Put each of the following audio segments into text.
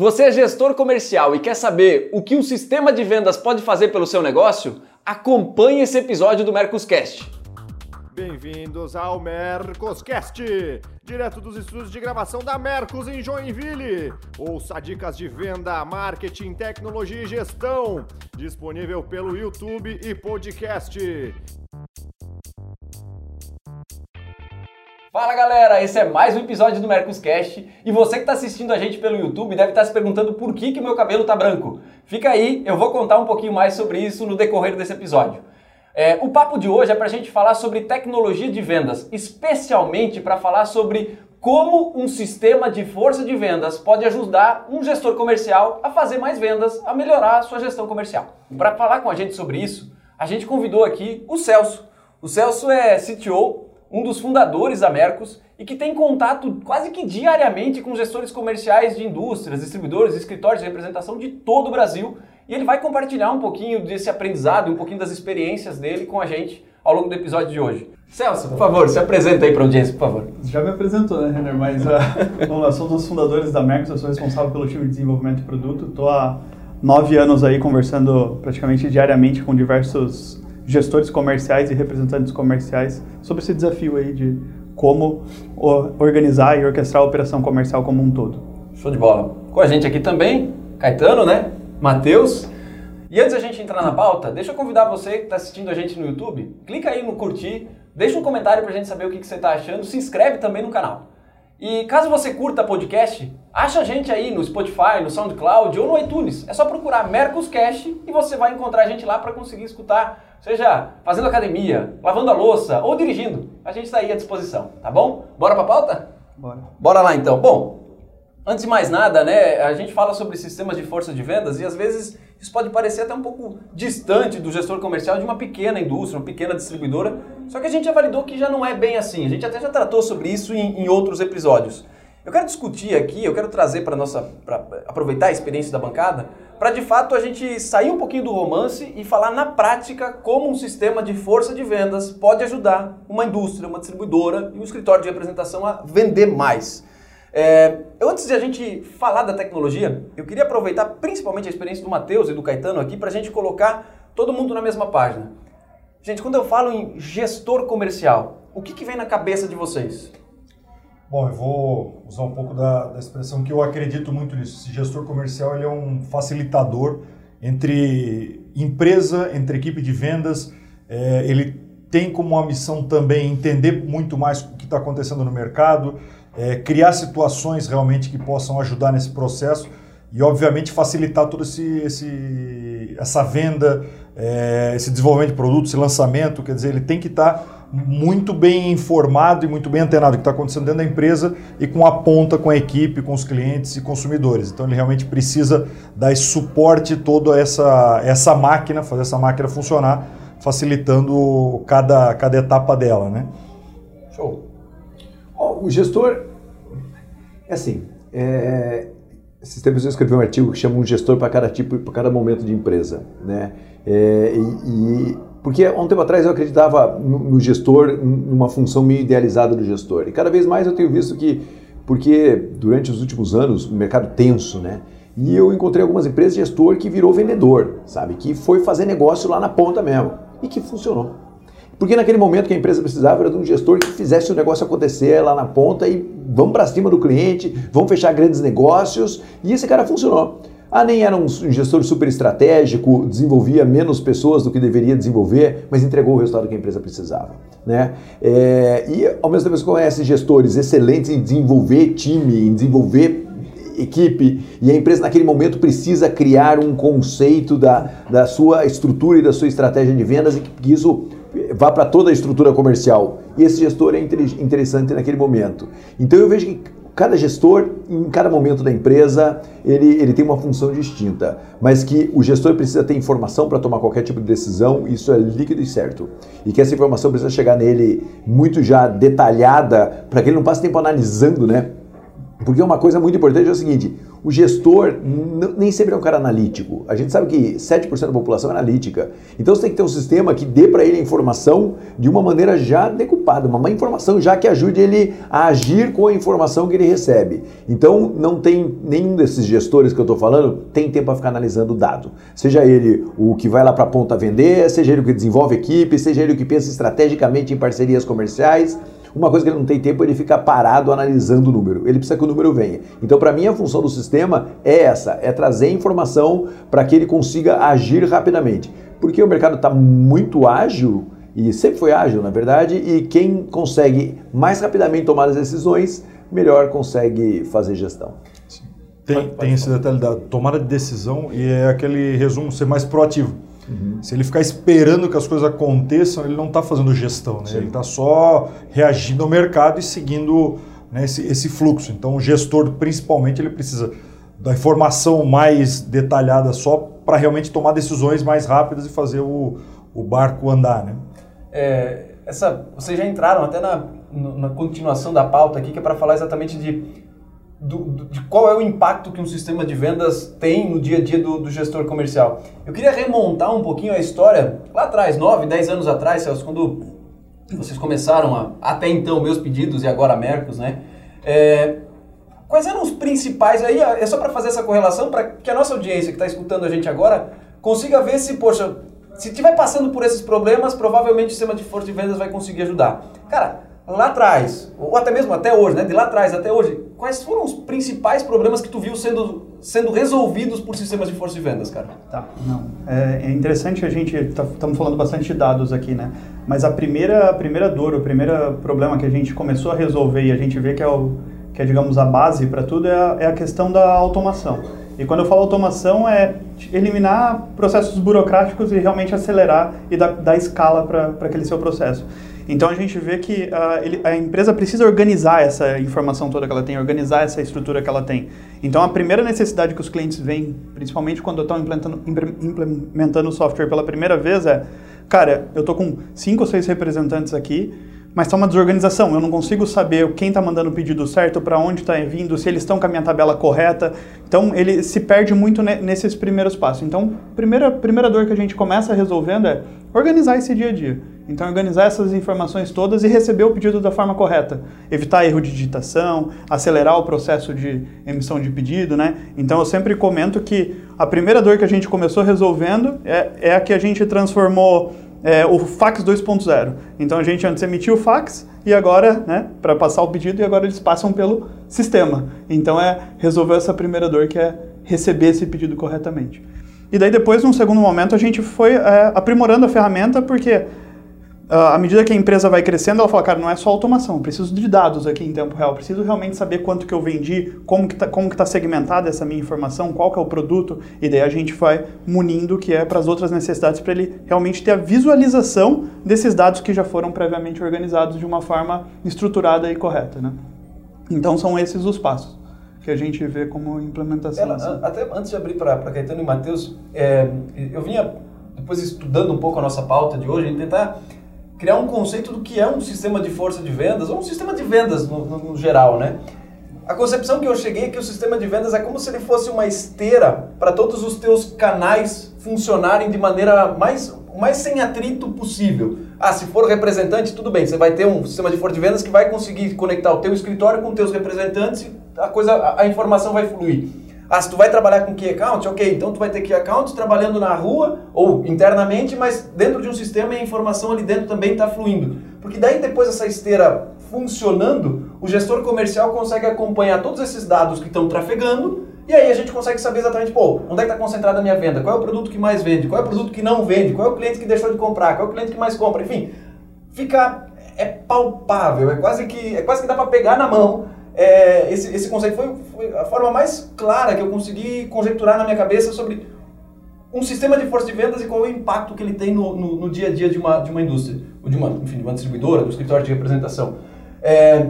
Você é gestor comercial e quer saber o que um sistema de vendas pode fazer pelo seu negócio? Acompanhe esse episódio do Mercoscast. Bem-vindos ao Mercoscast, direto dos estúdios de gravação da Mercos em Joinville. Ouça dicas de venda, marketing, tecnologia e gestão, disponível pelo YouTube e podcast. Fala galera, esse é mais um episódio do Mercoscast e você que está assistindo a gente pelo YouTube deve estar tá se perguntando por que, que meu cabelo tá branco. Fica aí, eu vou contar um pouquinho mais sobre isso no decorrer desse episódio. É, o papo de hoje é para a gente falar sobre tecnologia de vendas, especialmente para falar sobre como um sistema de força de vendas pode ajudar um gestor comercial a fazer mais vendas, a melhorar a sua gestão comercial. Para falar com a gente sobre isso, a gente convidou aqui o Celso. O Celso é CTO um dos fundadores da Mercos e que tem contato quase que diariamente com gestores comerciais de indústrias, distribuidores, escritórios de representação de todo o Brasil. E ele vai compartilhar um pouquinho desse aprendizado, um pouquinho das experiências dele com a gente ao longo do episódio de hoje. Celso, por favor, se apresenta aí para a audiência, por favor. Já me apresentou, né, Renner? Mas uh, vamos lá, sou um dos fundadores da Mercos, eu sou responsável pelo time de desenvolvimento de produto. Estou há nove anos aí conversando praticamente diariamente com diversos gestores comerciais e representantes comerciais sobre esse desafio aí de como organizar e orquestrar a operação comercial como um todo. Show de bola. Com a gente aqui também, Caetano, né? Matheus. E antes da gente entrar na pauta, deixa eu convidar você que está assistindo a gente no YouTube, clica aí no curtir, deixa um comentário para a gente saber o que, que você está achando, se inscreve também no canal. E caso você curta podcast, acha a gente aí no Spotify, no SoundCloud ou no iTunes. É só procurar Mercoscast e você vai encontrar a gente lá para conseguir escutar seja fazendo academia, lavando a louça ou dirigindo. A gente está aí à disposição, tá bom? Bora para a pauta? Bora. Bora lá então. Bom, antes de mais nada, né, a gente fala sobre sistemas de força de vendas e às vezes isso pode parecer até um pouco distante do gestor comercial de uma pequena indústria, uma pequena distribuidora. Só que a gente já validou que já não é bem assim. A gente até já tratou sobre isso em, em outros episódios. Eu quero discutir aqui, eu quero trazer para nossa, para aproveitar a experiência da bancada, para de fato a gente sair um pouquinho do romance e falar na prática como um sistema de força de vendas pode ajudar uma indústria, uma distribuidora e um escritório de representação a vender mais. É, antes de a gente falar da tecnologia, eu queria aproveitar principalmente a experiência do Matheus e do Caetano aqui para a gente colocar todo mundo na mesma página. Gente, quando eu falo em gestor comercial, o que, que vem na cabeça de vocês? Bom, eu vou usar um pouco da, da, expressão que eu acredito muito nisso. Esse gestor comercial ele é um facilitador entre empresa, entre equipe de vendas. É, ele tem como uma missão também entender muito mais o que está acontecendo no mercado, é, criar situações realmente que possam ajudar nesse processo e, obviamente, facilitar toda esse, esse, essa venda, é, esse desenvolvimento de produtos, esse lançamento. Quer dizer, ele tem que estar. Tá muito bem informado e muito bem antenado do que está acontecendo dentro da empresa e com a ponta com a equipe, com os clientes e consumidores. Então ele realmente precisa dar esse suporte toda essa essa máquina, fazer essa máquina funcionar, facilitando cada, cada etapa dela, né? Show. Oh, o gestor, é assim, é, esses tempos eu escrevi um artigo que chama um gestor para cada tipo, para cada momento de empresa, né? É, e porque há um tempo atrás eu acreditava no, gestor, numa função meio idealizada do gestor. E cada vez mais eu tenho visto que, porque durante os últimos anos, o mercado tenso, né? E eu encontrei algumas empresas de gestor que virou vendedor, sabe? Que foi fazer negócio lá na ponta mesmo. E que funcionou. Porque naquele momento que a empresa precisava era de um gestor que fizesse o negócio acontecer lá na ponta e vamos para cima do cliente, vamos fechar grandes negócios. E esse cara funcionou. Ah, nem era um gestor super estratégico, desenvolvia menos pessoas do que deveria desenvolver, mas entregou o resultado que a empresa precisava. Né? É, e ao mesmo tempo você conhece gestores excelentes em desenvolver time, em desenvolver equipe, e a empresa naquele momento precisa criar um conceito da, da sua estrutura e da sua estratégia de vendas e que isso vá para toda a estrutura comercial. E esse gestor é interessante naquele momento. Então eu vejo que cada gestor, em cada momento da empresa, ele, ele tem uma função distinta, mas que o gestor precisa ter informação para tomar qualquer tipo de decisão, isso é líquido e certo. E que essa informação precisa chegar nele muito já detalhada, para que ele não passe tempo analisando, né? Porque uma coisa muito importante é o seguinte: o gestor nem sempre é um cara analítico. A gente sabe que 7% da população é analítica. Então você tem que ter um sistema que dê para ele a informação de uma maneira já decupada, uma informação já que ajude ele a agir com a informação que ele recebe. Então não tem nenhum desses gestores que eu estou falando tem tempo para ficar analisando o dado. Seja ele o que vai lá para a ponta vender, seja ele o que desenvolve equipe, seja ele o que pensa estrategicamente em parcerias comerciais. Uma coisa que ele não tem tempo é ele ficar parado analisando o número. Ele precisa que o número venha. Então, para mim, a função do sistema é essa: é trazer informação para que ele consiga agir rapidamente. Porque o mercado está muito ágil e sempre foi ágil, na verdade, e quem consegue mais rapidamente tomar as decisões, melhor consegue fazer gestão. Tem, tem esse detalhe da tomada de decisão e é aquele resumo ser mais proativo. Uhum. Se ele ficar esperando que as coisas aconteçam, ele não está fazendo gestão, né? ele está só reagindo ao mercado e seguindo né, esse, esse fluxo. Então, o gestor, principalmente, ele precisa da informação mais detalhada só para realmente tomar decisões mais rápidas e fazer o, o barco andar. Né? É, essa, vocês já entraram até na, na continuação da pauta aqui, que é para falar exatamente de do, do, de qual é o impacto que um sistema de vendas tem no dia a dia do, do, gestor comercial. Eu queria remontar um pouquinho a história lá atrás, 9, 10 anos atrás, Celso, quando vocês começaram a, até então meus pedidos e agora Mercos, né? É, quais eram os principais? Aí é só para fazer essa correlação para que a nossa audiência que está escutando a gente agora consiga ver se, poxa, se estiver passando por esses problemas, provavelmente o sistema de força de vendas vai conseguir ajudar. Cara, lá atrás, ou até mesmo até hoje, né, de lá atrás até hoje, quais foram os principais problemas que tu viu sendo, sendo resolvidos por sistemas de força de vendas, cara? Tá, não. É, é interessante a gente, estamos tá, falando bastante de dados aqui, né? Mas a primeira, a primeira dor, o primeiro problema que a gente começou a resolver e a gente vê que é, o, que é digamos, a base para tudo é a, é a questão da automação. E quando eu falo automação, é eliminar processos burocráticos e realmente acelerar e dar, dar escala para aquele seu processo. Então a gente vê que a, ah, ele, a, empresa precisa organizar essa informação toda que ela tem, organizar essa estrutura que ela tem. Então a primeira necessidade que os clientes veem, principalmente quando estão implementando, implementando o software pela primeira vez, é: cara, eu estou com cinco ou seis representantes aqui, mas está uma desorganização. Eu não consigo saber quem está mandando o pedido certo, para onde está vindo, se eles estão com a minha tabela correta. Então ele se perde muito nesses primeiros passos. Então, a primeira, primeira dor que a gente começa resolvendo é organizar esse dia a dia. Então, organizar essas informações todas e receber o pedido da forma correta. Evitar erro de digitação, acelerar o processo de emissão de pedido, né? Então, eu sempre comento que a primeira dor que a gente começou resolvendo é, é a que a gente transformou é, o fax 2.0. Então, a gente antes emitia o fax e agora, né, para passar o pedido, e agora eles passam pelo sistema. Então, é resolver essa primeira dor que é receber esse pedido corretamente. E daí depois, num segundo momento, a gente foi é, aprimorando a ferramenta, porque à medida que a empresa vai crescendo, ela fala, cara, não é só automação, eu preciso de dados aqui em tempo real, preciso realmente saber quanto que eu vendi, como que está tá segmentada essa minha informação, qual que é o produto, e daí a gente vai munindo que é para as outras necessidades, para ele realmente ter a visualização desses dados que já foram previamente organizados de uma forma estruturada e correta, né? Então são esses os passos que a gente vê como implementação. Ela, assim. Até antes de abrir para Caetano e Matheus, é, eu vinha depois estudando um pouco a nossa pauta de hoje, tentar criar um conceito do que é um sistema de força de vendas, ou um sistema de vendas no, no, no geral, né? A concepção que eu cheguei é que o sistema de vendas é como se ele fosse uma esteira para todos os teus canais funcionarem de maneira mais, mais sem atrito possível. Ah, se for representante, tudo bem, você vai ter um sistema de força de vendas que vai conseguir conectar o teu escritório com os teus representantes a, coisa, a, a informação vai fluir. Ah, se tu vai trabalhar com key account, ok, então tu vai ter key account trabalhando na rua ou internamente, mas dentro de um sistema e a informação ali dentro também está fluindo. Porque daí depois essa esteira funcionando, o gestor comercial consegue acompanhar todos esses dados que estão trafegando e aí a gente consegue saber exatamente, pô, onde é que está concentrada a minha venda, qual é o produto que mais vende, qual é o produto que não vende, qual é o cliente que deixou de comprar, qual é o cliente que mais compra, enfim, fica é palpável, é quase que é quase que dá para pegar na mão é, esse, esse conceito foi, foi, a forma mais clara que eu consegui conjecturar na minha cabeça sobre um sistema de força de vendas e qual é o impacto que ele tem no, no, no dia a dia de uma, de uma indústria, ou de uma, enfim, de uma distribuidora, do escritório de representação. É,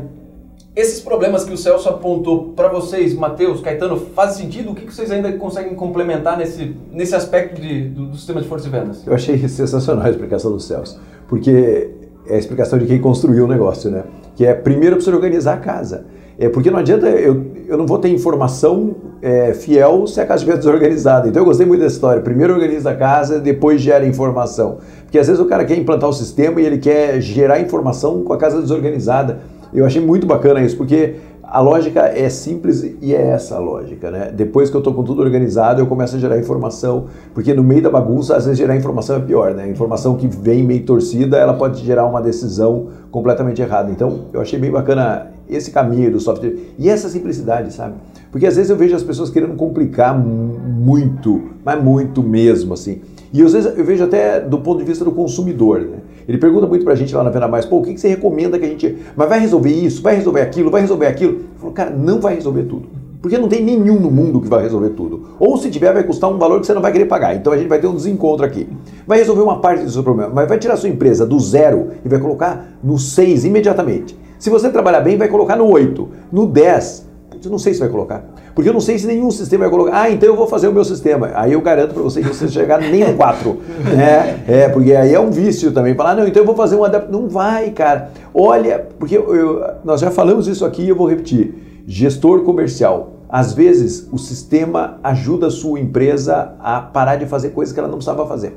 esses problemas que o Celso apontou para vocês, Matheus, Caetano, faz sentido? O que vocês ainda conseguem complementar nesse, nesse aspecto de, do, do sistema de força de vendas? Eu achei sensacional a explicação do Celso, porque é a explicação de quem construiu o negócio, né? Que é primeiro precisa organizar a casa. É porque não adianta, eu, eu não vou ter informação é, fiel se a casa estiver desorganizada. Então eu gostei muito dessa história. Primeiro organiza a casa, depois gera informação. Porque às vezes o cara quer implantar o sistema e ele quer gerar informação com a casa desorganizada. Eu achei muito bacana isso, porque a lógica é simples e é essa a lógica, né? Depois que eu estou com tudo organizado, eu começo a gerar informação, porque no meio da bagunça, às vezes gerar informação é pior, né? Informação que vem meio torcida, ela pode gerar uma decisão completamente errada. Então, eu achei bem bacana esse caminho do software e essa simplicidade, sabe? Porque às vezes eu vejo as pessoas querendo complicar muito, mas muito mesmo, assim. E às vezes eu vejo até do ponto de vista do consumidor, né? Ele pergunta muito pra gente lá na Venda Mais, pô, o que, que você recomenda que a gente. Mas vai resolver isso, vai resolver aquilo, vai resolver aquilo. Eu falo, cara, não vai resolver tudo. Porque não tem nenhum no mundo que vai resolver tudo. Ou se tiver, vai custar um valor que você não vai querer pagar. Então a gente vai ter um desencontro aqui. Vai resolver uma parte do seu problema, mas vai tirar sua empresa do zero e vai colocar no 6 imediatamente. Se você trabalhar bem, vai colocar no 8. No 10, eu não sei se vai colocar. Porque eu não sei se nenhum sistema vai colocar. Ah, então eu vou fazer o meu sistema. Aí eu garanto para você que você chegar nem no 4. né? É, porque aí é um vício também. Falar, não, então eu vou fazer um adaptador. Não vai, cara. Olha, porque eu, eu, nós já falamos isso aqui e eu vou repetir. Gestor comercial. Às vezes o sistema ajuda a sua empresa a parar de fazer coisas que ela não precisava fazer.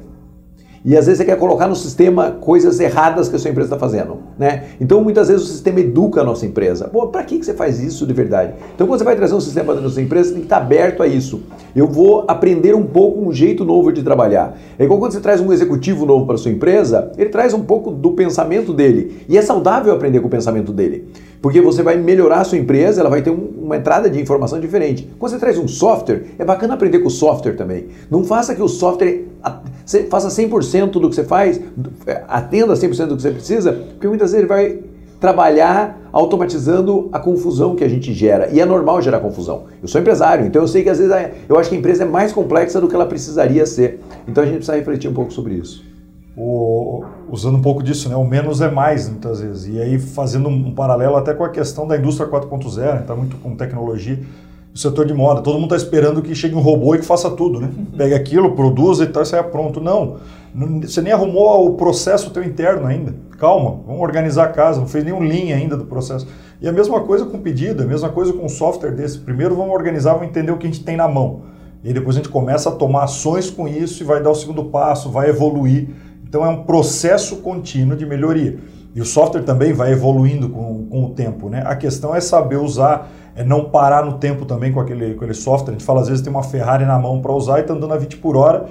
E às vezes você quer colocar no sistema coisas erradas que a sua empresa está fazendo. Né? Então muitas vezes o sistema educa a nossa empresa. Pô, para que, que você faz isso de verdade? Então quando você vai trazer um sistema para a sua empresa, você tem que estar aberto a isso. Eu vou aprender um pouco um jeito novo de trabalhar. É igual quando você traz um executivo novo para sua empresa, ele traz um pouco do pensamento dele. E é saudável aprender com o pensamento dele. Porque você vai melhorar a sua empresa, ela vai ter um, uma entrada de informação diferente. Quando você traz um software, é bacana aprender com o software também. Não faça que o software faça 100% do que você faz, é, atenda 100% do que você precisa, porque muitas vezes ele vai trabalhar automatizando a confusão que a gente gera. E é normal gerar confusão. Eu sou empresário, então eu sei que às vezes eu acho que a empresa é mais complexa do que ela precisaria ser. Então a gente precisa refletir um pouco sobre isso. O, usando um pouco disso, né? o menos é mais muitas vezes. E aí fazendo um paralelo até com a questão da indústria 4.0, está muito com tecnologia o setor de moda. Todo mundo está esperando que chegue um robô e que faça tudo, né? Pegue aquilo, produza e tal, e saia pronto. Não, você nem arrumou o processo teu interno ainda. Calma, vamos organizar a casa, não fez nenhum linha ainda do processo. E a mesma coisa com pedido, a mesma coisa com software desse. Primeiro vamos organizar, vamos entender o que a gente tem na mão. E depois a gente começa a tomar ações com isso e vai dar o segundo passo, vai evoluir. Então é um processo contínuo de melhoria. E o software também vai evoluindo com, com o tempo. Né? A questão é saber usar é não parar no tempo também com aquele, com aquele software. A gente fala, às vezes, tem uma Ferrari na mão para usar e está andando a 20 por hora,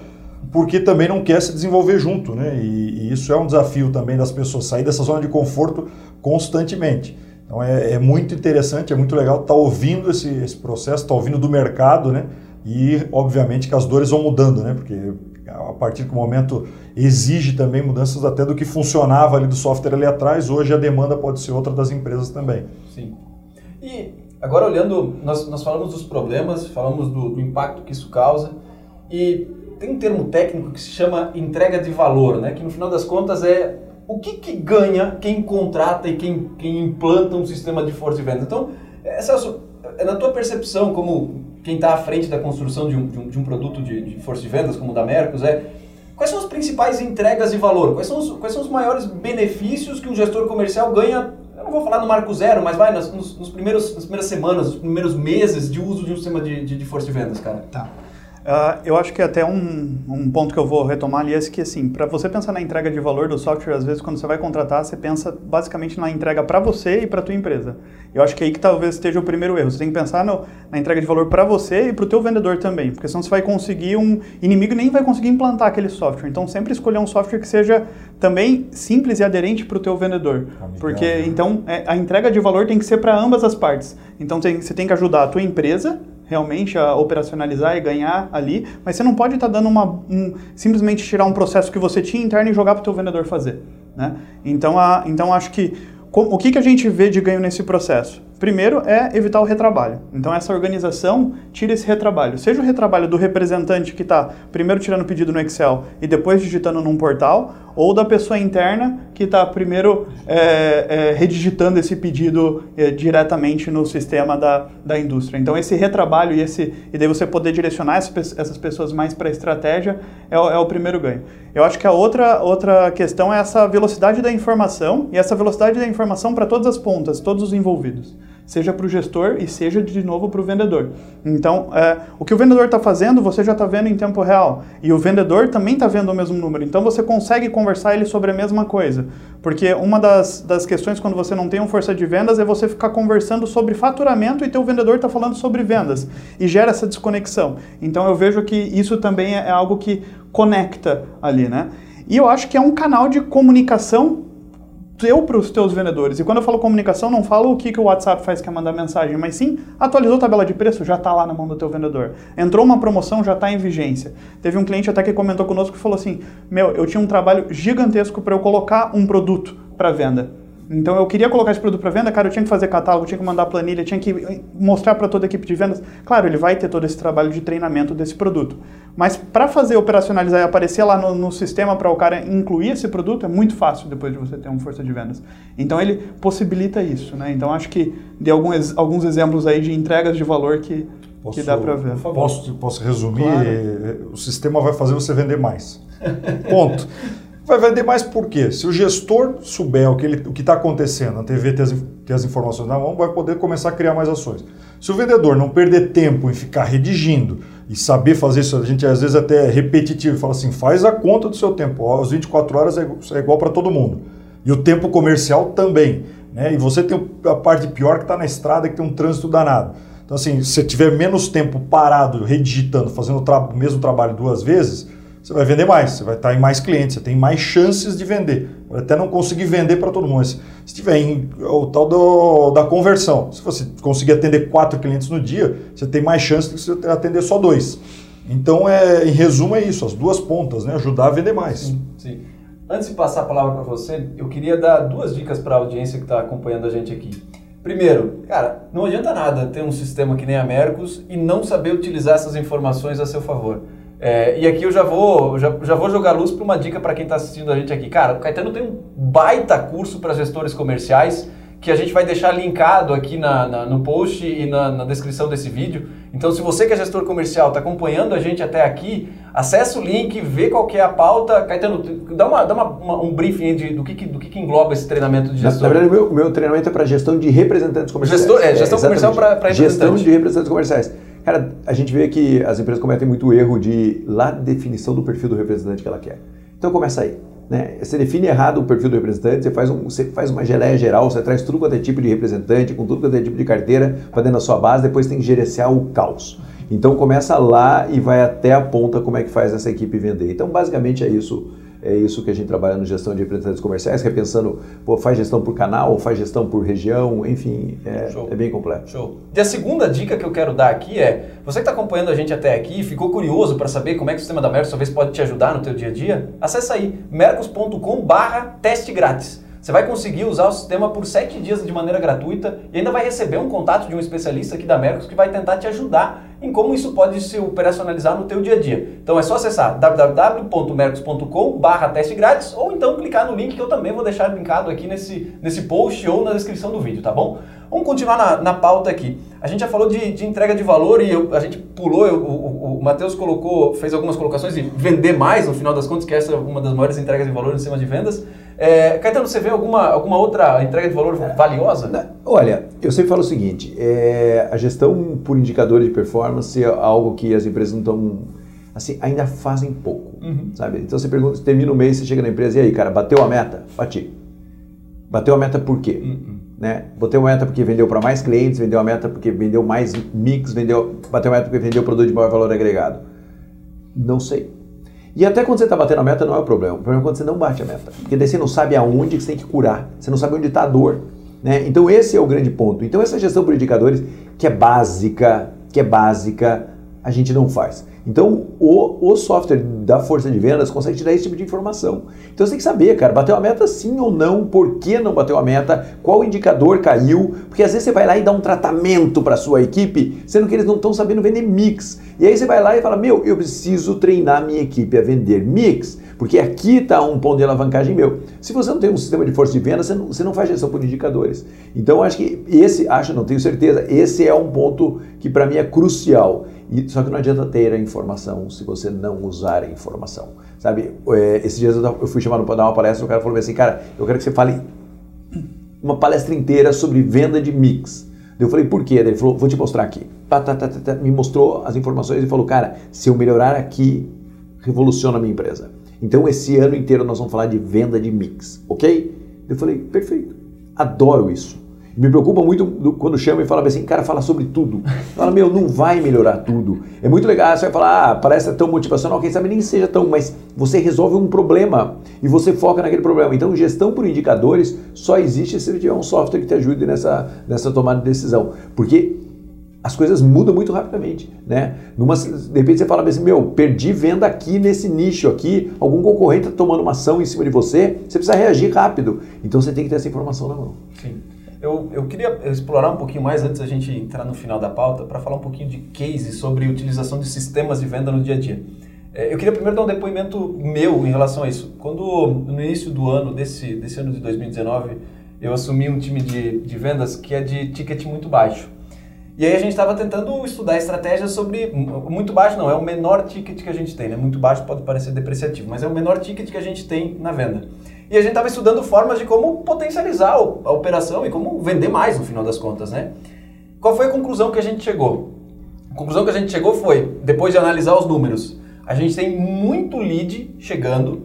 porque também não quer se desenvolver junto. Né? E, e, isso é um desafio também das pessoas, sair dessa zona de conforto constantemente. Então é, é muito interessante, é muito legal estar tá ouvindo esse, esse processo, estar tá ouvindo do mercado, né? E, obviamente, que as dores vão mudando, né? Porque a partir do momento exige também mudanças até do que funcionava ali do software ali atrás, hoje a demanda pode ser outra das empresas também. Sim. E Agora, olhando, nós, nós falamos dos problemas, falamos do, do impacto que isso causa, e tem um termo técnico que se chama entrega de valor, né? que no final das contas é o que, que ganha quem contrata e quem, quem implanta um sistema de força de venda. Então, é, Celso, é na tua percepção, como quem está à frente da construção de um, de um, de um produto de, de, força de vendas, como o da Mercos, é quais são as principais entregas de valor? Quais são os, quais são os maiores benefícios que um gestor comercial ganha eu não vou falar no marco zero, mas vai nos, nos, primeiros, nas primeiras semanas, nos primeiros meses de uso de um sistema de, de, de força de vendas, cara. Tá. Uh, eu acho que até um, um ponto que eu vou retomar ali é esse que, assim, para você pensar na entrega de valor do software, às vezes quando você vai contratar, você pensa basicamente na entrega para você e para tua empresa. Eu acho que aí que talvez esteja o primeiro erro. Você tem que pensar no, na entrega de valor para você e para o teu vendedor também, porque senão você vai conseguir um inimigo nem vai conseguir implantar aquele software. Então sempre escolher um software que seja também simples e aderente para o teu vendedor, Amigável. porque então é, a entrega de valor tem que ser para ambas as partes. Então tem, você tem que ajudar a tua empresa realmente a operacionalizar e ganhar ali, mas você não pode estar tá dando uma um, simplesmente tirar um processo que você tinha interno e jogar para o teu vendedor fazer, né? Então, a, então acho que o que, que a gente vê de ganho nesse processo? Primeiro é evitar o retrabalho. Então essa organização tira esse retrabalho. Seja o retrabalho do representante que está primeiro tirando pedido no Excel e depois digitando num portal, ou da pessoa interna que está primeiro é, é, redigitando esse pedido é, diretamente no sistema da, da indústria. Então esse retrabalho e, esse, e daí você poder direcionar essas pessoas mais para a estratégia é o, é o primeiro ganho. Eu acho que a outra, outra questão é essa velocidade da informação e essa velocidade da informação para todas as pontas, todos os envolvidos. Seja para o gestor e seja de novo para o vendedor. Então, é, o que o vendedor está fazendo, você já está vendo em tempo real. E o vendedor também está vendo o mesmo número. Então, você consegue conversar ele sobre a mesma coisa. Porque uma das, das questões quando você não tem uma força de vendas é você ficar conversando sobre faturamento e teu vendedor está falando sobre vendas. E gera essa desconexão. Então, eu vejo que isso também é algo que conecta ali, né? E eu acho que é um canal de comunicação teu para os teus vendedores. E quando eu falo comunicação, não falo o que, que o WhatsApp faz, que é mandar mensagem, mas sim atualizou a tabela de preço, já está lá na mão do teu vendedor. Entrou uma promoção, já está em vigência. Teve um cliente até que comentou conosco que falou assim: Meu, eu tinha um trabalho gigantesco para eu colocar um produto para venda. Então eu queria colocar esse produto para venda, cara, eu tinha que fazer catálogo, tinha que mandar planilha, tinha que mostrar para toda a equipe de vendas. Claro, ele vai ter todo esse trabalho de treinamento desse produto. Mas para fazer operacionalizar e aparecer lá no, no sistema para o cara incluir esse produto é muito fácil depois de você ter uma força de vendas. Então ele possibilita isso, né? Então acho que de alguns, alguns exemplos aí de entregas de valor que, posso, que dá para ver. Posso, posso resumir? Claro. O sistema vai fazer você vender mais. Ponto. Vai vender mais por quê? Se o gestor souber o que está acontecendo na TV, ter as, ter as informações na mão, vai poder começar a criar mais ações. Se o vendedor não perder tempo em ficar redigindo e saber fazer isso, a gente às vezes até é repetitivo, fala assim, faz a conta do seu tempo. As 24 horas é, é igual para todo mundo. E o tempo comercial também. Né? E você tem a parte pior que está na estrada, que tem um trânsito danado. Então, assim, se você tiver menos tempo parado, redigitando, fazendo o tra mesmo trabalho duas vezes, você vai vender mais, você vai estar em mais clientes, você tem mais chances de vender. Até não conseguir vender para todo mundo. Se tiver em, o tal do, da conversão, se você conseguir atender quatro clientes no dia, você tem mais chances de você atender só dois. Então, é, em resumo, é isso, as duas pontas, né? Ajudar a vender mais. Sim, sim. Antes de passar a palavra para você, eu queria dar duas dicas para a audiência que está acompanhando a gente aqui. Primeiro, cara, não adianta nada ter um sistema que nem a Mercos e não saber utilizar essas informações a seu favor. É, e aqui eu já vou, já, já vou jogar luz para uma dica para quem está assistindo a gente aqui. Cara, o Caetano tem um baita curso para gestores comerciais que a gente vai deixar linkado aqui na, na no post e na, na, descrição desse vídeo. Então, se você que é gestor comercial está acompanhando a gente até aqui, acessa o link, vê qual que é a pauta. Caetano, dá, uma, dá uma, uma, um briefing de, do, que, do que, que, engloba esse treinamento de gestão. Na, na verdade, o meu, meu treinamento é para gestão de representantes comerciais. Gestor, é, gestão é, comercial para representantes. Gestão de representantes comerciais. Cara, a gente vê que as empresas cometem muito erro de lá definição do perfil do representante que ela quer. Então começa aí. Né? Você define errado o perfil do representante, você faz, um, você faz uma geleia geral, você traz tudo quanto é tipo de representante, com tudo quanto é tipo de carteira para dentro da sua base, depois tem que gerenciar o caos. Então começa lá e vai até a ponta como é que faz essa equipe vender. Então basicamente é isso é isso que a gente trabalha no gestão de representantes comerciais, repensando, pô, faz gestão por canal, faz gestão por região, enfim, é, é bem completo. Show. E a segunda dica que eu quero dar aqui é, você que está acompanhando a gente até aqui, ficou curioso para saber como é que o sistema da Mercos talvez pode te ajudar no teu dia a dia? Acesse aí, mercos.com barra teste grátis. Você vai conseguir usar o sistema por 7 dias de maneira gratuita e ainda vai receber um contato de um especialista aqui da Mercos que vai tentar te ajudar em como isso pode se operacionalizar no teu dia a dia. Então é só acessar www.mercos.com barra teste grátis ou então clicar no link que eu também vou deixar linkado aqui nesse, nesse post ou na descrição do vídeo, tá bom? Vamos continuar na, na pauta aqui. A gente já falou de, de entrega de valor e eu, a gente pulou, eu, o, o Matheus colocou, fez algumas colocações de vender mais, no final das contas, que essa é uma das maiores entregas de valor em cima de vendas. É, Caetano, você vê alguma, alguma outra entrega de valor valiosa? Olha, eu sempre falo o seguinte: é, a gestão por indicadores de performance é algo que as empresas não estão. Assim, ainda fazem pouco, uhum. sabe? Então você pergunta, termina o mês, você chega na empresa e aí, cara, bateu a meta? Bati. Bateu a meta por quê? Uhum. Né? Bateu a meta porque vendeu para mais clientes, vendeu a meta porque vendeu mais mix, vendeu, bateu a meta porque vendeu produto de maior valor agregado. Não sei. E até quando você está batendo a meta não é o problema. O problema é quando você não bate a meta. Porque daí você não sabe aonde que você tem que curar. Você não sabe onde está a dor. Né? Então esse é o grande ponto. Então essa gestão por indicadores, que é básica, que é básica, a gente não faz. Então, o, o software da força de vendas consegue te dar esse tipo de informação. Então, você tem que saber, cara, bateu a meta sim ou não, por que não bateu a meta, qual indicador caiu, porque às vezes você vai lá e dá um tratamento para sua equipe, sendo que eles não estão sabendo vender mix. E aí você vai lá e fala, meu, eu preciso treinar minha equipe a vender mix, porque aqui está um ponto de alavancagem meu. Se você não tem um sistema de força de vendas, você não, você não faz gestão por indicadores. Então, acho que esse, acho, não tenho certeza, esse é um ponto que para mim é crucial. E, só que não adianta ter a informação se você não usar a informação. Sabe, é, esses dias eu fui chamado para dar uma palestra, o cara falou assim, cara, eu quero que você fale uma palestra inteira sobre venda de mix. Eu falei, por quê? Ele falou, vou te mostrar aqui. Tá, tá, tá, me mostrou as informações e falou, cara, se eu melhorar aqui, revoluciona a minha empresa. Então, esse ano inteiro nós vamos falar de venda de mix, ok? Eu falei, perfeito. Adoro isso. Me preocupa muito quando chama e fala assim, cara, fala sobre tudo. Fala, meu, não vai melhorar tudo. É muito legal, você vai falar, ah, parece tão motivacional, quem sabe nem seja tão, mas você resolve um problema e você foca naquele problema. Então, gestão por indicadores só existe se tiver um software que te ajude nessa, nessa tomada de decisão. Porque as coisas mudam muito rapidamente, né? Numa, de repente você fala assim, meu, perdi venda aqui nesse nicho aqui, algum concorrente está tomando uma ação em cima de você, você precisa reagir rápido. Então você tem que ter essa informação na mão. Sim. Eu, eu queria explorar um pouquinho mais antes da gente entrar no final da pauta para falar um pouquinho de case sobre utilização de sistemas de venda no dia a dia. É, eu queria primeiro dar um depoimento meu em relação a isso. Quando no início do ano, desse, desse ano de 2019, eu assumi um time de, de vendas que é de ticket muito baixo. E aí a gente estava tentando estudar estratégias sobre muito baixo não, é o menor ticket que a gente tem, né? Muito baixo pode parecer depreciativo, mas é o menor ticket que a gente tem na venda. E a gente estava estudando formas de como potencializar a operação e como vender mais no final das contas, né? Qual foi a conclusão que a gente chegou? A conclusão que a gente chegou foi, depois de analisar os números, a gente tem muito lead chegando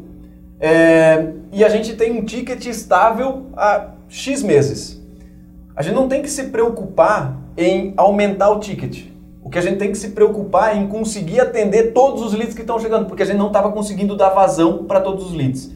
é, e a gente tem um ticket estável há X meses. A gente não tem que se preocupar em aumentar o ticket. O que a gente tem que se preocupar é em conseguir atender todos os leads que estão chegando, porque a gente não estava conseguindo dar vazão para todos os leads.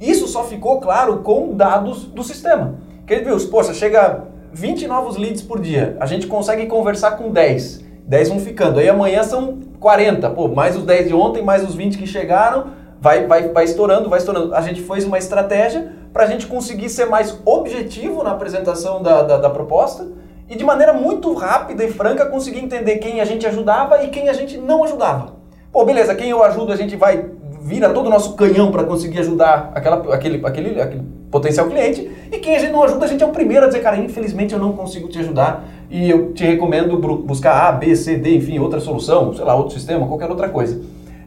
Isso só ficou claro com dados do sistema. Que ele viu, poxa, chega 20 novos leads por dia, a gente consegue conversar com 10, 10 vão ficando, aí amanhã são 40, pô, mais os 10 de ontem, mais os 20 que chegaram, vai, vai, vai estourando, vai estourando. A gente fez uma estratégia para a gente conseguir ser mais objetivo na apresentação da, da, da proposta e de maneira muito rápida e franca conseguir entender quem a gente ajudava e quem a gente não ajudava. Pô, beleza, quem eu ajudo a gente vai vira todo o nosso canhão para conseguir ajudar aquela, aquele, aquele, aquele potencial cliente. E quem a gente não ajuda, a gente é o primeiro a dizer, cara, infelizmente eu não consigo te ajudar e eu te recomendo buscar A, B, C, D, enfim, outra solução, sei lá, outro sistema, qualquer outra coisa.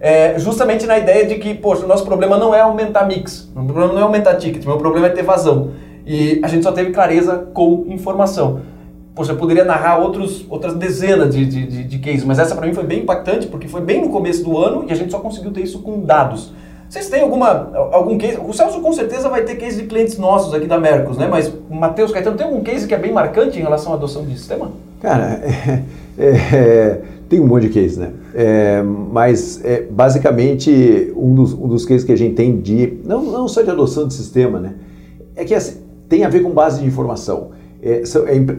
É, justamente na ideia de que, poxa, o nosso problema não é aumentar mix, o problema não é aumentar ticket, o meu problema é ter vazão. E a gente só teve clareza com informação. Poxa, eu poderia narrar outros, outras dezenas de, de, de, de cases, mas essa para mim foi bem impactante, porque foi bem no começo do ano e a gente só conseguiu ter isso com dados. Vocês têm alguma, algum case? O Celso com certeza vai ter case de clientes nossos aqui da Mercos, né? Mas Matheus Caetano, tem algum case que é bem marcante em relação à adoção de sistema? Cara, é, é, tem um monte de case, né? É, mas é, basicamente um dos, um dos cases que a gente tem de, não, não só de adoção de sistema, né? É que assim, tem a ver com base de informação. É, é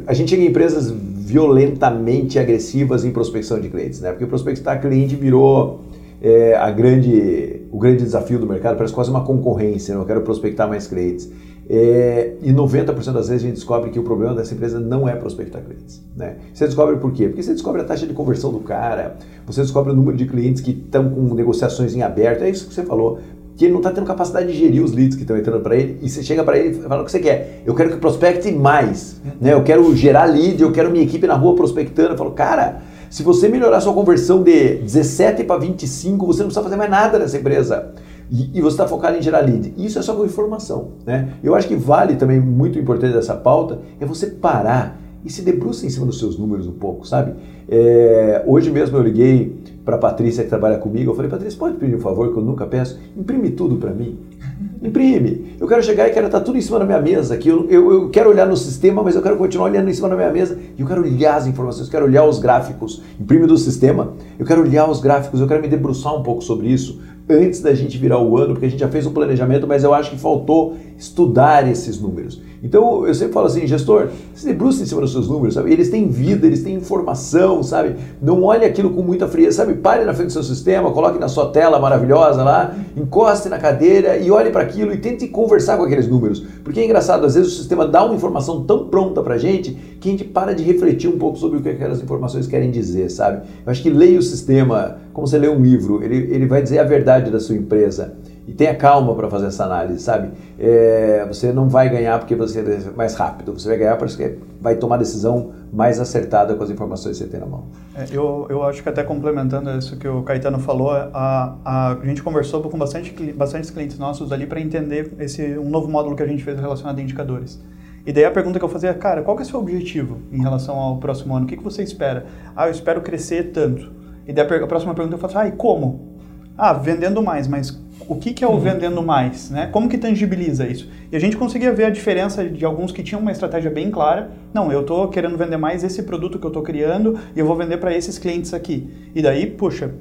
a gente chega em empresas violentamente agressivas em prospecção de clientes, né? Porque prospectar cliente virou é, a grande, o grande desafio do mercado, parece quase uma concorrência, né? eu quero prospectar mais clientes. É, e 90% das vezes a gente descobre que o problema dessa empresa não é prospectar clientes. Né? Você descobre por quê? Porque você descobre a taxa de conversão do cara, você descobre o número de clientes que estão com negociações em aberto, é isso que você falou que ele não está tendo capacidade de gerir os leads que estão entrando para ele, e você chega para ele e fala o que você quer. Eu quero que prospecte mais, né? eu quero gerar lead, eu quero minha equipe na rua prospectando. Eu falo, cara, se você melhorar sua conversão de 17 para 25, você não precisa fazer mais nada nessa empresa. E, e você está focado em gerar lead. Isso é só com informação. Né? Eu acho que vale também, muito importante dessa pauta, é você parar e se debruça em cima dos seus números um pouco, sabe? É, hoje mesmo eu liguei para a Patrícia que trabalha comigo, eu falei, Patrícia, pode pedir um favor que eu nunca peço? Imprime tudo para mim. Imprime. Eu quero chegar e quero estar tudo em cima da minha mesa aqui. Eu, eu, eu, quero olhar no sistema, mas eu quero continuar olhando em cima da minha mesa. E eu quero olhar as informações, eu quero olhar os gráficos. Imprime do sistema. Eu quero olhar os gráficos, eu quero me debruçar um pouco sobre isso antes da gente virar o ano, porque a gente já fez um planejamento, mas eu acho que faltou estudar esses números. Então eu sempre falo assim, gestor, se debruça em cima dos seus números, sabe? Eles têm vida, eles têm informação, sabe? Não olhe aquilo com muita frieza, sabe? Pare na frente do seu sistema, coloque na sua tela maravilhosa lá, encoste na cadeira e olhe para aquilo e tente conversar com aqueles números. Porque é engraçado, às vezes o sistema dá uma informação tão pronta pra gente que a gente para de refletir um pouco sobre o que aquelas informações querem dizer, sabe? Eu acho que leia o sistema como você lê um livro, ele, ele vai dizer a verdade da sua empresa e tenha calma para fazer essa análise, sabe? É, você não vai ganhar porque você é mais rápido, você vai ganhar porque vai tomar decisão mais acertada com as informações que você tem na mão. É, eu, eu acho que até complementando isso que o Caetano falou, a, a, a gente conversou com bastante, bastante clientes nossos ali para entender esse um novo módulo que a gente fez relacionado a indicadores. E daí a pergunta que eu fazia, cara, qual que é o seu objetivo em relação ao próximo ano? O que, que você espera? Ah, eu espero crescer tanto. E daí a, próxima pergunta eu faço, ah, e como? Ah, vendendo mais, mas o que, que é o uhum. vendendo mais? Né? Como que tangibiliza isso? E a gente conseguia ver a diferença de alguns que tinham uma estratégia bem clara. Não, eu estou querendo vender mais esse produto que eu estou criando e eu vou vender para esses clientes aqui. E daí, puxa,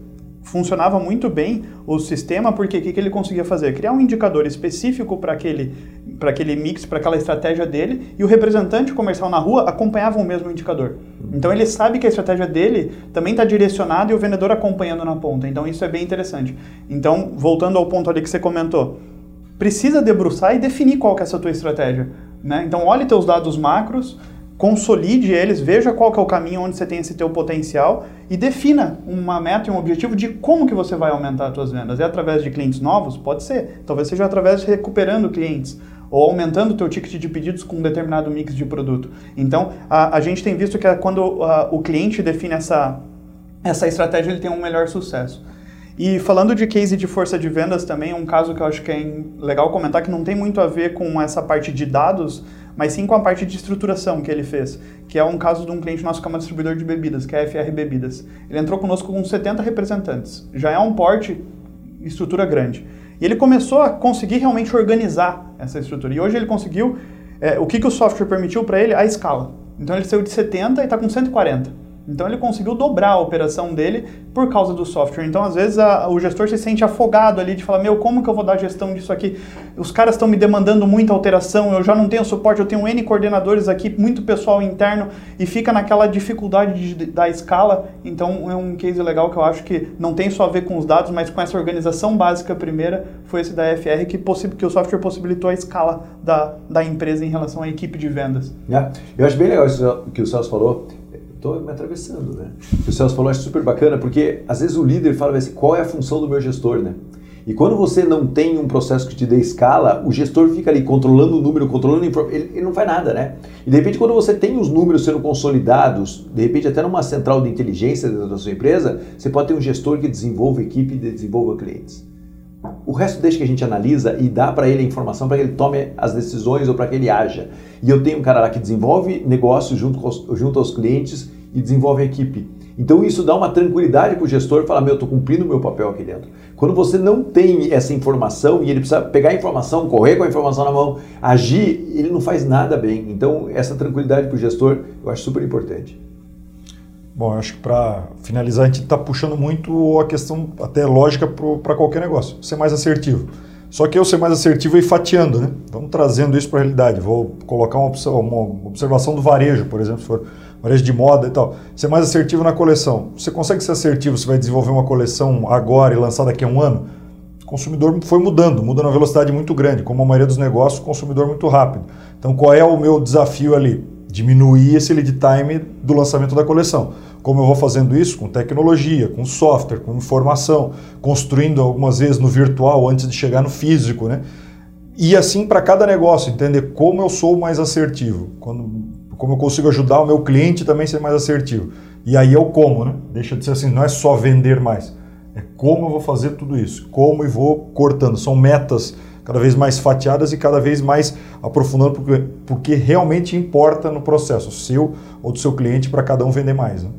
funcionava muito bem o sistema, porque o que, que ele conseguia fazer? Criar um indicador específico para aquele, aquele mix, para aquela estratégia dele, e o representante comercial na rua acompanhava o mesmo indicador. Então ele sabe que a estratégia dele também está direcionada e o vendedor acompanhando na ponta. Então isso é bem interessante. Então, voltando ao ponto ali que você comentou, precisa debruçar e definir qual que é essa tua estratégia. Né? Então olhe teus dados macros, consolide eles, veja qual que é o caminho onde você tem esse teu potencial e defina uma meta e um objetivo de como que você vai aumentar as suas vendas. É através de clientes novos? Pode ser. Talvez seja através de recuperando clientes ou aumentando o teu ticket de pedidos com um determinado mix de produto. Então, a, a gente tem visto que quando a, o cliente define essa, essa estratégia, ele tem um melhor sucesso. E falando de case de força de vendas também, um caso que eu acho que é legal comentar, que não tem muito a ver com essa parte de dados, mas sim com a parte de estruturação que ele fez, que é um caso de um cliente nosso que é uma distribuidor de bebidas, que é a FR Bebidas. Ele entrou conosco com 70 representantes, já é um porte, estrutura grande. E ele começou a conseguir realmente organizar essa estrutura. E hoje ele conseguiu, é, o que, que o software permitiu para ele? A escala. Então ele saiu de 70 e está com 140. Então ele conseguiu dobrar a operação dele por causa do software. Então às vezes a, o gestor se sente afogado ali de falar, meu, como que eu vou dar gestão disso aqui? Os caras estão me demandando muita alteração, eu já não tenho suporte, eu tenho N coordenadores aqui, muito pessoal interno e fica naquela dificuldade de, da escala. Então é um case legal que eu acho que não tem só a ver com os dados, mas com essa organização básica primeira, foi esse da FR que, que o software possibilitou a escala da, da empresa em relação à equipe de vendas. É, eu acho bem legal isso que o Celso falou estou me atravessando, né? O Celso falou, acho super bacana, porque às vezes o líder fala assim, qual é a função do meu gestor, né? E quando você não tem um processo que te dê escala, o gestor fica ali controlando o número, controlando ele, ele não faz nada, né? E de repente, quando você tem os números sendo consolidados, de repente até numa central de inteligência dentro da sua empresa, você pode ter um gestor que desenvolva equipe e desenvolva clientes. O resto deixa que a gente analisa e dá para ele a informação para que ele tome as decisões ou para que ele haja. E eu tenho um cara lá que desenvolve negócio junto, junto aos clientes e desenvolve a equipe. Então isso dá uma tranquilidade para o gestor falar, meu, eu estou cumprindo o meu papel aqui dentro. Quando você não tem essa informação e ele precisa pegar a informação, correr com a informação na mão, agir, ele não faz nada bem. Então essa tranquilidade para o gestor eu acho super importante. Bom, acho que para finalizar, a gente está puxando muito a questão até lógica para qualquer negócio, ser mais assertivo. Só que eu ser mais assertivo e fatiando, né? Vamos trazendo isso para a realidade. Vou colocar uma, uma observação do varejo, por exemplo, se for varejo de moda e tal. Ser mais assertivo na coleção. Você consegue ser assertivo, você vai desenvolver uma coleção agora e lançar daqui a um ano? O consumidor foi mudando, muda na velocidade muito grande. Como a maioria dos negócios, o consumidor muito rápido. Então, qual é o meu desafio ali? diminuir esse lead time do lançamento da coleção. Como eu vou fazendo isso? Com tecnologia, com software, com informação, construindo algumas vezes no virtual antes de chegar no físico, né? E assim para cada negócio, entender como eu sou mais assertivo, quando, como eu consigo ajudar o meu cliente também a ser mais assertivo. E aí é o como, né? Deixa de ser assim, não é só vender mais, é como eu vou fazer tudo isso, como e vou cortando. São metas cada vez mais fatiadas e cada vez mais aprofundando porque, porque realmente importa no processo, seu ou do seu cliente, para cada um vender mais. Né?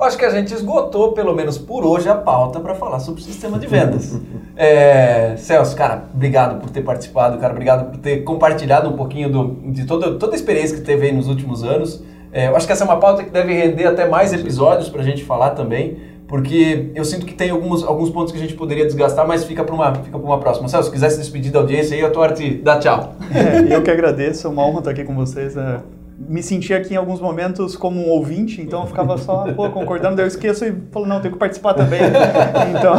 Acho que a gente esgotou, pelo menos por hoje, a pauta para falar sobre o sistema de vendas. é, Celso, cara, obrigado por ter participado, cara, obrigado por ter compartilhado um pouquinho do, de toda, toda a experiência que teve aí nos últimos anos. É, eu acho que essa é uma pauta que deve render até mais episódios para a gente falar também porque eu sinto que tem alguns, alguns pontos que a gente poderia desgastar, mas fica para uma, fica uma próxima. Celso, se quiser se despedir da audiência aí, a tua arte dá tchau. É, eu que agradeço, é uma honra estar aqui com vocês. É, me senti aqui em alguns momentos como um ouvinte, então eu ficava só pô, concordando, daí eu esqueço e falo, não, tenho que participar também. Então,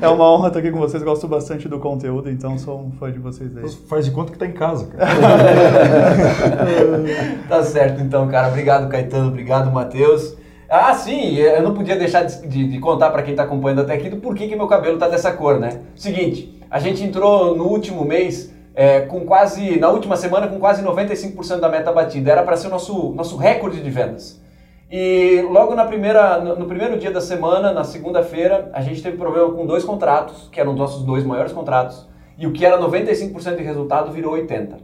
é uma honra estar aqui com vocês, gosto bastante do conteúdo, então sou um fã de vocês aí. Faz de conta que está em casa, cara. tá certo então, cara. Obrigado, Caetano. Obrigado, Matheus. Ah, sim, eu não podia deixar de, de, de contar para quem está acompanhando até aqui do porquê que meu cabelo está dessa cor, né? Seguinte, a gente entrou no último mês é, com quase, na última semana, com quase 95% da meta batida. Era para ser o nosso, nosso recorde de vendas. E logo na primeira, no, primeiro dia da semana, na segunda-feira, a gente teve problema com dois contratos, que eram nossos dois maiores contratos, e o que era 95% de resultado virou 80%.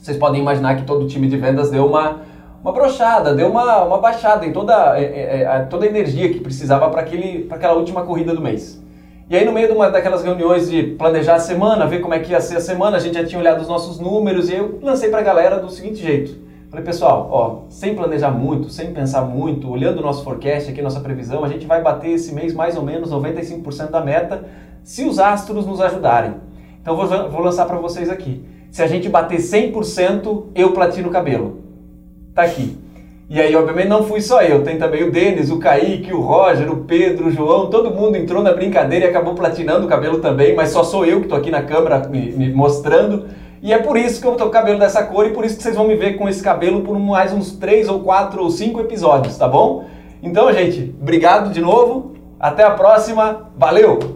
vocês podem imaginar que todo o time de vendas deu uma, uma brochada, deu uma, uma baixada em toda, é, é, toda a energia que precisava para aquela última corrida do mês. E aí, no meio de uma daquelas reuniões de planejar a semana, ver como é que ia ser a semana, a gente já tinha olhado os nossos números e eu lancei para a galera do seguinte jeito. Falei, pessoal, ó, sem planejar muito, sem pensar muito, olhando o nosso forecast aqui, nossa previsão, a gente vai bater esse mês mais ou menos 95% da meta, se os astros nos ajudarem. Então, vou, vou lançar para vocês aqui. Se a gente bater 100%, eu platino o cabelo. Tá aqui. E aí, obviamente, não fui só eu. Tem também o Denis, o Kaique, o Roger, o Pedro, o João. Todo mundo entrou na brincadeira e acabou platinando o cabelo também, mas só sou eu que estou aqui na câmera me, me, mostrando. E é por isso que eu estou com o cabelo dessa cor e por isso que vocês vão me ver com esse cabelo por mais uns 3 ou 4 ou 5 episódios, tá bom? Então, gente, obrigado de novo. Até a próxima. Valeu!